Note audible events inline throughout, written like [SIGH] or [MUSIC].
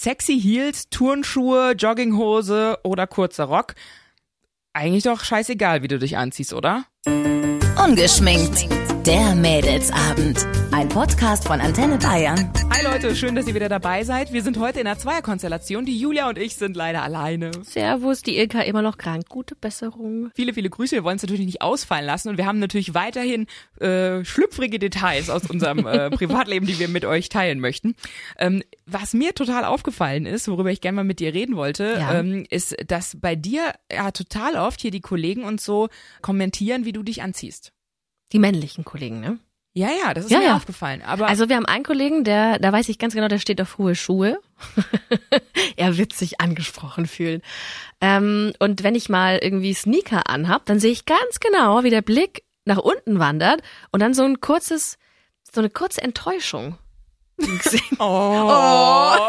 Sexy Heels, Turnschuhe, Jogginghose oder kurzer Rock. Eigentlich doch scheißegal, wie du dich anziehst, oder? Ungeschminkt. Der Mädelsabend. Ein Podcast von Antenne Bayern. Hi Leute, schön, dass ihr wieder dabei seid. Wir sind heute in einer Zweierkonstellation. Die Julia und ich sind leider alleine. Servus, die Ilka immer noch krank. Gute Besserung. Viele, viele Grüße. Wir wollen es natürlich nicht ausfallen lassen und wir haben natürlich weiterhin äh, schlüpfrige Details aus unserem äh, [LAUGHS] Privatleben, die wir mit euch teilen möchten. Ähm, was mir total aufgefallen ist, worüber ich gerne mal mit dir reden wollte, Ja. ähm, ist, dass bei dir ja total oft hier die Kollegen und so kommentieren, wie du dich anziehst. Die männlichen Kollegen, ne? Ja, ja, das ist Ja, mir ja. aufgefallen. Aber Also wir haben einen Kollegen, der, da weiß ich ganz genau, der steht auf hohe Schuhe. [LAUGHS] er wird sich angesprochen fühlen. Ähm, und wenn ich mal irgendwie Sneaker anhab, dann sehe ich ganz genau, wie der Blick nach unten wandert und dann so ein kurzes, so eine kurze Enttäuschung. Im Gesicht. oh.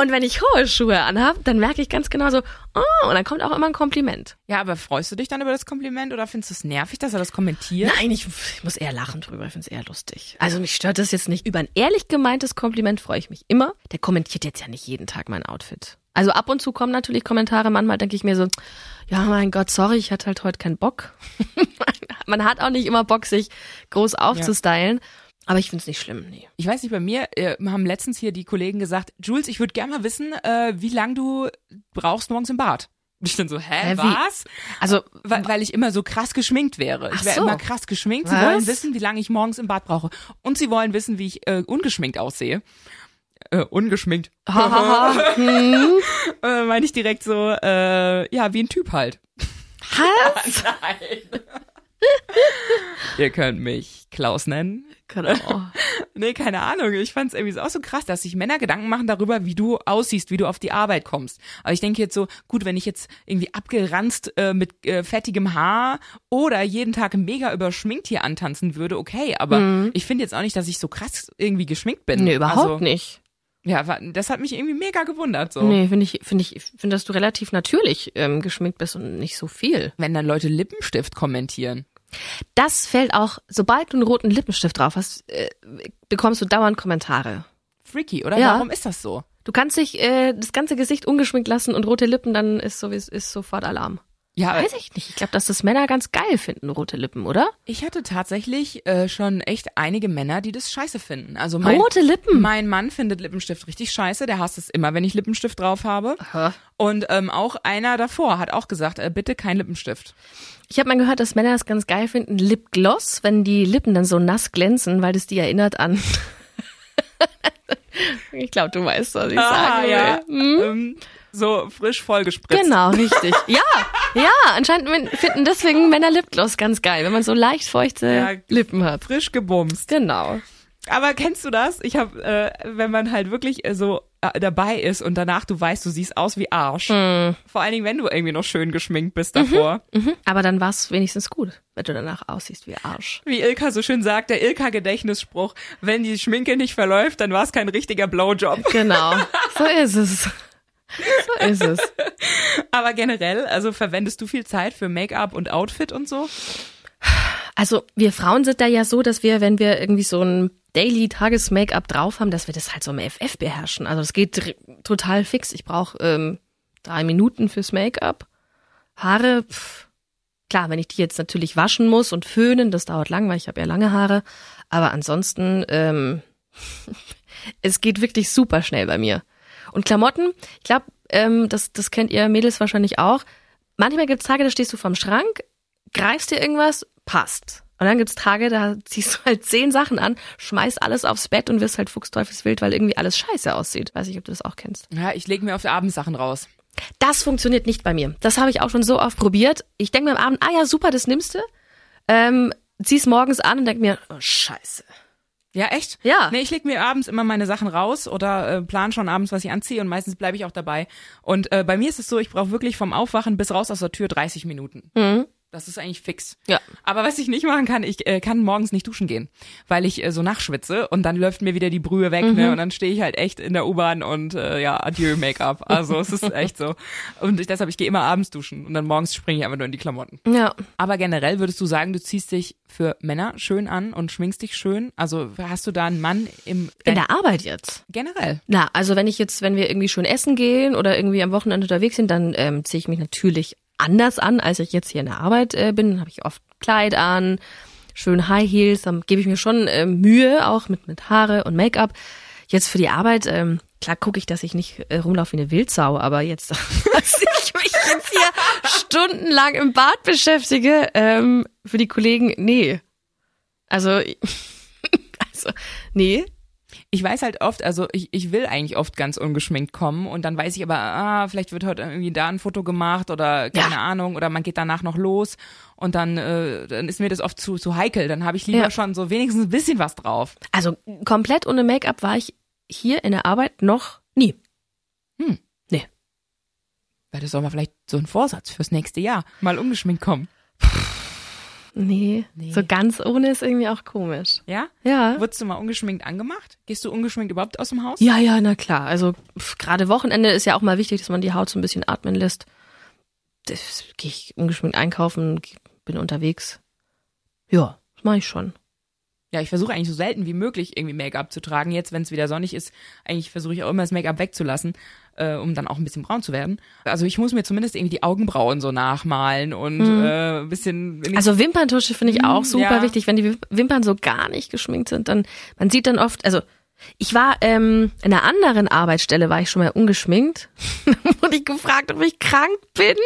Und wenn ich hohe Schuhe anhab, dann merke ich ganz genau so, oh, und dann kommt auch immer ein Kompliment. Ja, aber freust du dich dann über das Kompliment oder findest du es nervig, dass er das kommentiert? Nein, ich, ich muss eher lachen drüber, ich finde es eher lustig. Also mich stört das jetzt nicht. Über ein ehrlich gemeintes Kompliment freue ich mich immer. Der kommentiert jetzt ja nicht jeden Tag mein Outfit. Also ab und zu kommen natürlich Kommentare, manchmal denke ich mir so, ja mein Gott, sorry, ich hatte halt heute keinen Bock. [LAUGHS] Man hat auch nicht immer Bock, sich groß aufzustylen. Aber ich finde es nicht schlimm, nee. Ich weiß nicht, bei mir äh, haben letztens hier die Kollegen gesagt, Jules, ich würde gerne mal wissen, äh, wie lang du brauchst morgens im Bad. Und ich dann so, hä, wie? was? Also, Weil, weil ich immer so krass geschminkt wäre. Ich wäre so. immer krass geschminkt. Sie Was? wollen wissen, wie lange ich morgens im Bad brauche. Und sie wollen wissen, wie ich äh, ungeschminkt aussehe. Äh, ungeschminkt. [LAUGHS] hm, äh, meine ich direkt so, äh, ja, wie ein Typ halt. was? [LAUGHS] Nein. [LAUGHS] Ihr könnt mich Klaus nennen. Genau. [LAUGHS] Nee, keine Ahnung. Ich fand es irgendwie auch so krass, dass sich Männer Gedanken machen darüber, wie du aussiehst, wie du auf die Arbeit kommst. Aber ich denke jetzt so, gut, wenn ich jetzt irgendwie abgeranzt äh, mit äh, fettigem Haar oder jeden Tag mega überschminkt hier antanzen würde, okay. Aber ich finde jetzt auch nicht, dass ich so krass irgendwie geschminkt bin. Mhm. Nee, überhaupt also, nicht. Ja, das hat mich irgendwie mega gewundert. So. Nee, finde ich, finde ich, finde, dass du relativ natürlich ähm, geschminkt bist und nicht so viel. Wenn dann Leute Lippenstift kommentieren. Das fällt auch, sobald du einen roten Lippenstift drauf hast, äh, bekommst du dauernd Kommentare. Freaky, oder? Ja. Warum ist das so? Du kannst dich äh, das ganze Gesicht ungeschminkt lassen und rote Lippen, dann ist so ist sofort Alarm. Ja, Weiß ich nicht. Ich glaube, dass das Männer ganz geil finden, rote Lippen, oder? Ich hatte tatsächlich äh, schon echt einige Männer, die das scheiße finden. Also mein, Rote Lippen? Mein Mann findet Lippenstift richtig scheiße. Der hasst es immer, wenn ich Lippenstift drauf habe. Aha. Und ähm, auch einer davor hat auch gesagt, äh, bitte kein Lippenstift. Ich habe mal gehört, dass Männer es ganz geil finden, Lipgloss, wenn die Lippen dann so nass glänzen, weil das die erinnert an. Ich glaube, du weißt, was ich sagen will. ja. Hm? Ähm, so frisch vollgespritzt. Genau, [LAUGHS] richtig. Ja, ja, anscheinend finden deswegen Männer Lipgloss ganz geil, wenn man so leicht feuchte Ja. Lippen hat. Frisch gebumst. Genau. Aber kennst du das? Ich habe, äh, wenn man halt wirklich äh, so äh, dabei ist und danach du weißt, du siehst aus wie Arsch. Hm. Vor allen Dingen, wenn du irgendwie noch schön geschminkt bist davor. Mhm. Aber dann war's wenigstens gut, wenn du danach aussiehst wie Arsch. Wie Ilka so schön sagt, der Ilka-Gedächtnisspruch, wenn die Schminke nicht verläuft, dann war es kein richtiger Blowjob. Genau. So ist es. So ist es. [LAUGHS] Aber generell, also verwendest du viel Zeit für Make-up und Outfit und so? Also wir Frauen sind da ja so, dass wir, wenn wir irgendwie so ein Daily Tages-Make-up drauf haben, dass wir das halt so im FF beherrschen. Also es geht total fix. Ich brauche ähm, drei Minuten fürs Make-up. Haare, pff, klar, wenn ich die jetzt natürlich waschen muss und föhnen, das dauert lang, weil ich habe ja lange Haare. Aber ansonsten, ähm, [LAUGHS] es geht wirklich super schnell bei mir. Und Klamotten, ich glaube, ähm, das, das kennt ihr Mädels wahrscheinlich auch. Manchmal gibt's Tage, da stehst du vorm Schrank, greifst dir irgendwas, passt. Und dann gibt's Tage, da ziehst du [LAUGHS] halt zehn Sachen an, schmeißt alles aufs Bett und wirst halt fuchsteufelswild, weil irgendwie alles scheiße aussieht. Weiß ich, ob du das auch kennst. Ja, ich lege mir auf Abendsachen raus. Das funktioniert nicht bei mir. Das habe ich auch schon so oft probiert. Ich denke mir am Abend, ah ja, super, das nimmst du. Ähm, zieh's morgens an und denk mir, oh, scheiße. Ja, echt? Ja. Nee, ich leg mir abends immer meine Sachen raus oder äh, plan schon abends, was ich anziehe und meistens bleibe ich auch dabei. Und äh, bei mir ist es so, ich brauche wirklich vom Aufwachen bis raus aus der Tür 30 Minuten. Mhm. Das ist eigentlich fix. Ja. Aber was ich nicht machen kann, ich äh, kann morgens nicht duschen gehen, weil ich äh, so nachschwitze und dann läuft mir wieder die Brühe weg, ne? Und dann stehe ich halt echt in der U-Bahn und äh, ja, adieu Make-up. Also es ist echt so. Und ich, deshalb, ich gehe immer abends duschen und dann morgens springe ich einfach nur in die Klamotten. Ja. Aber generell würdest du sagen, du ziehst dich für Männer schön an und schminkst dich schön? Also hast du da einen Mann im In der Arbeit jetzt. generell? Na, also wenn ich jetzt, wenn wir irgendwie schön essen gehen oder irgendwie am Wochenende unterwegs sind, dann ähm, ziehe ich mich natürlich anders an, als ich jetzt hier in der Arbeit äh, bin. Dann habe ich oft Kleid an, schön High Heels, dann gebe ich mir schon ähm, Mühe, auch mit, mit Haare und Make-up. Jetzt für die Arbeit, ähm, klar gucke ich, dass ich nicht äh, rumlaufe wie eine Wildsau, aber jetzt, [LAUGHS] dass ich mich jetzt hier stundenlang im Bad beschäftige, ähm, für die Kollegen, nee. Also, [LAUGHS] also, nee, Ich weiß halt oft, also ich, ich will eigentlich oft ganz ungeschminkt kommen und dann weiß ich aber, ah, vielleicht wird heute irgendwie da ein Foto gemacht oder keine Ja. Ahnung oder man geht danach noch los und dann, äh, dann ist mir das oft zu, zu heikel. Dann habe ich lieber Ja. schon so wenigstens ein bisschen was drauf. Also komplett ohne Make-up war ich hier in der Arbeit noch nie. Weil das soll mal vielleicht so ein Vorsatz fürs nächste Jahr. Mal ungeschminkt kommen. Nee, Nee. so ganz ohne ist irgendwie auch komisch. Ja? Ja. Wurdest du mal ungeschminkt angemacht? Gehst du ungeschminkt überhaupt aus dem Haus? Ja, ja, na klar. Also gerade Wochenende ist ja auch mal wichtig, dass man die Haut so ein bisschen atmen lässt. Das gehe ich ungeschminkt einkaufen, bin unterwegs. Ja, das mache ich schon. Ja, ich versuche eigentlich so selten wie möglich irgendwie Make-up zu tragen. Jetzt, wenn es wieder sonnig ist, eigentlich versuche ich auch immer das Make-up wegzulassen, äh, um dann auch ein bisschen braun zu werden. Also ich muss mir zumindest irgendwie die Augenbrauen so nachmalen und äh, ein bisschen. Also Wimperntusche finde ich auch Mm, super ja. wichtig, wenn die Wimp- Wimpern so gar nicht geschminkt sind, dann man sieht dann oft, also ich war ähm, in einer anderen Arbeitsstelle war ich schon mal ungeschminkt. [LAUGHS] Wurde ich gefragt, ob ich krank bin.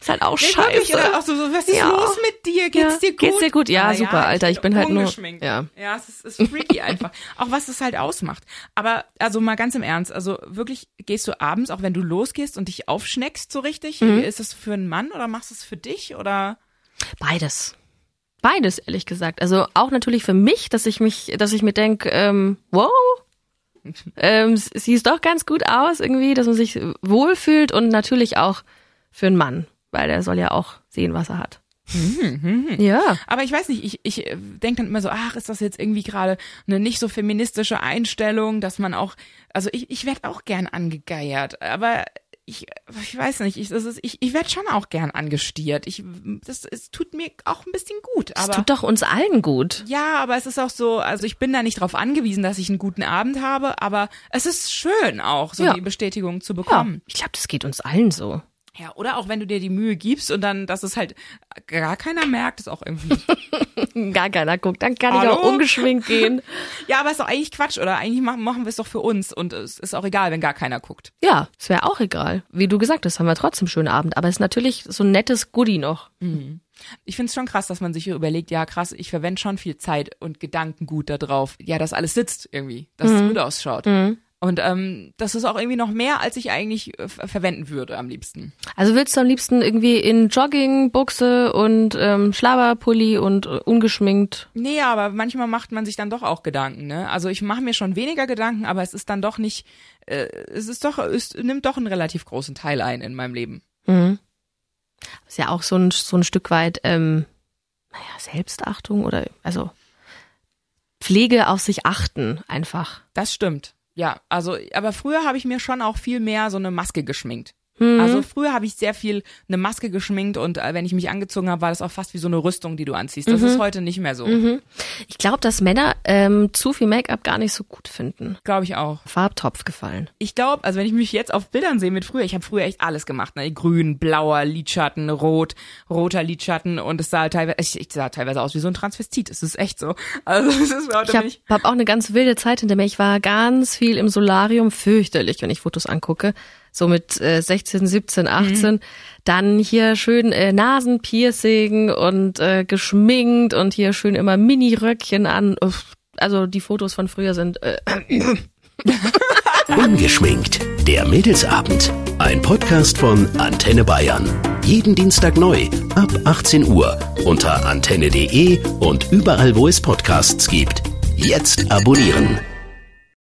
Ist halt auch Nee, scheiße. wirklich, oder auch so, was ist Ja. los mit dir? Geht's Ja. dir gut? Geht's dir gut? Ja, Ah, super, Alter, ich bin halt nur- ja. Ja, es ist, ist freaky [LAUGHS] einfach. Auch was das halt ausmacht. Aber, also mal ganz im Ernst, also wirklich, gehst du abends, auch wenn du losgehst und dich aufschneckst so richtig, Mhm. ist das für einen Mann oder machst du es für dich oder? Beides. Beides, ehrlich gesagt. Also auch natürlich für mich, dass ich mich, dass ich mir denk, ähm, wow, ähm, siehst doch ganz gut aus irgendwie, dass man sich wohlfühlt und natürlich auch für einen Mann, weil der soll ja auch sehen, was er hat. Ja. Aber ich weiß nicht, ich, ich denke dann immer so, ach, ist das jetzt irgendwie gerade eine nicht so feministische Einstellung, dass man auch, also ich, ich werde auch gern angegeiert, aber ich, ich weiß nicht, ich, das ist, ich, ich werde schon auch gern angestiert. Ich, das, es tut mir auch ein bisschen gut, Das aber. tut doch uns allen gut. Ja, aber es ist auch so, also ich bin da nicht drauf angewiesen, dass ich einen guten Abend habe, aber es ist schön auch, so Ja. die Bestätigung zu Ja. bekommen. Ich glaube, das geht uns allen so. Ja. oder auch wenn du dir die Mühe gibst und dann, dass es halt gar keiner merkt, ist auch irgendwie. [LAUGHS] Gar keiner guckt, dann kann ich Hallo? auch ungeschminkt gehen. [LAUGHS] ja, aber ist doch eigentlich Quatsch, oder? Eigentlich machen, machen wir es doch für uns und es ist auch egal, wenn gar keiner guckt. Ja, es wäre auch egal. Wie du gesagt hast, haben wir trotzdem einen schönen Abend. Aber es ist natürlich so ein nettes Goodie noch. Ich find's schon krass, dass man sich hier überlegt, ja krass, ich verwende schon viel Zeit und Gedanken gut da drauf. Ja, dass alles sitzt irgendwie, dass es gut ausschaut. Und ähm, das ist auch irgendwie noch mehr, als ich eigentlich äh, ver- verwenden würde am liebsten. Also willst du am liebsten irgendwie in Jogging, Buchse und ähm, Schlabberpulli und äh, ungeschminkt? Nee, aber manchmal macht man sich dann doch auch Gedanken, ne? Also ich mache mir schon weniger Gedanken, aber es ist dann doch nicht, äh, es ist doch, es nimmt doch einen relativ großen Teil ein in meinem Leben. Mhm. Ist ja auch so ein, so ein Stück weit, ähm, naja, Selbstachtung oder also Pflege auf sich achten einfach. Das stimmt. Ja, also, aber früher habe ich mir schon auch viel mehr so eine Maske geschminkt. Mhm. Also früher habe ich sehr viel eine Maske geschminkt und äh, wenn ich mich angezogen habe, war das auch fast wie so eine Rüstung, die du anziehst. Das Mhm. ist heute nicht mehr so. Ich glaube, dass Männer ähm, zu viel Make-up gar nicht so gut finden. Glaube ich auch. Farbtopf gefallen. Ich glaube, also wenn ich mich jetzt auf Bildern sehe mit früher, ich habe früher echt alles gemacht, ne? Grün, blauer Lidschatten, rot, roter Lidschatten und es sah teilweise, ich, ich sah teilweise aus wie so ein Transvestit. Es ist echt so. [LAUGHS] Also es ist heute Ich habe hab auch eine ganz wilde Zeit hinter mir. Ich war ganz viel im Solarium, fürchterlich, wenn ich Fotos angucke. So mit äh, 16, 17, 18. Dann hier schön äh, Nasenpiercing und äh, geschminkt und hier schön immer Mini-Röckchen an. Uff, Also die Fotos von früher sind äh, [LAUGHS] Ungeschminkt. Der Mädelsabend. Ein Podcast von Antenne Bayern. Jeden Dienstag neu ab 18 Uhr unter antenne.de und überall, wo es Podcasts gibt. Jetzt abonnieren.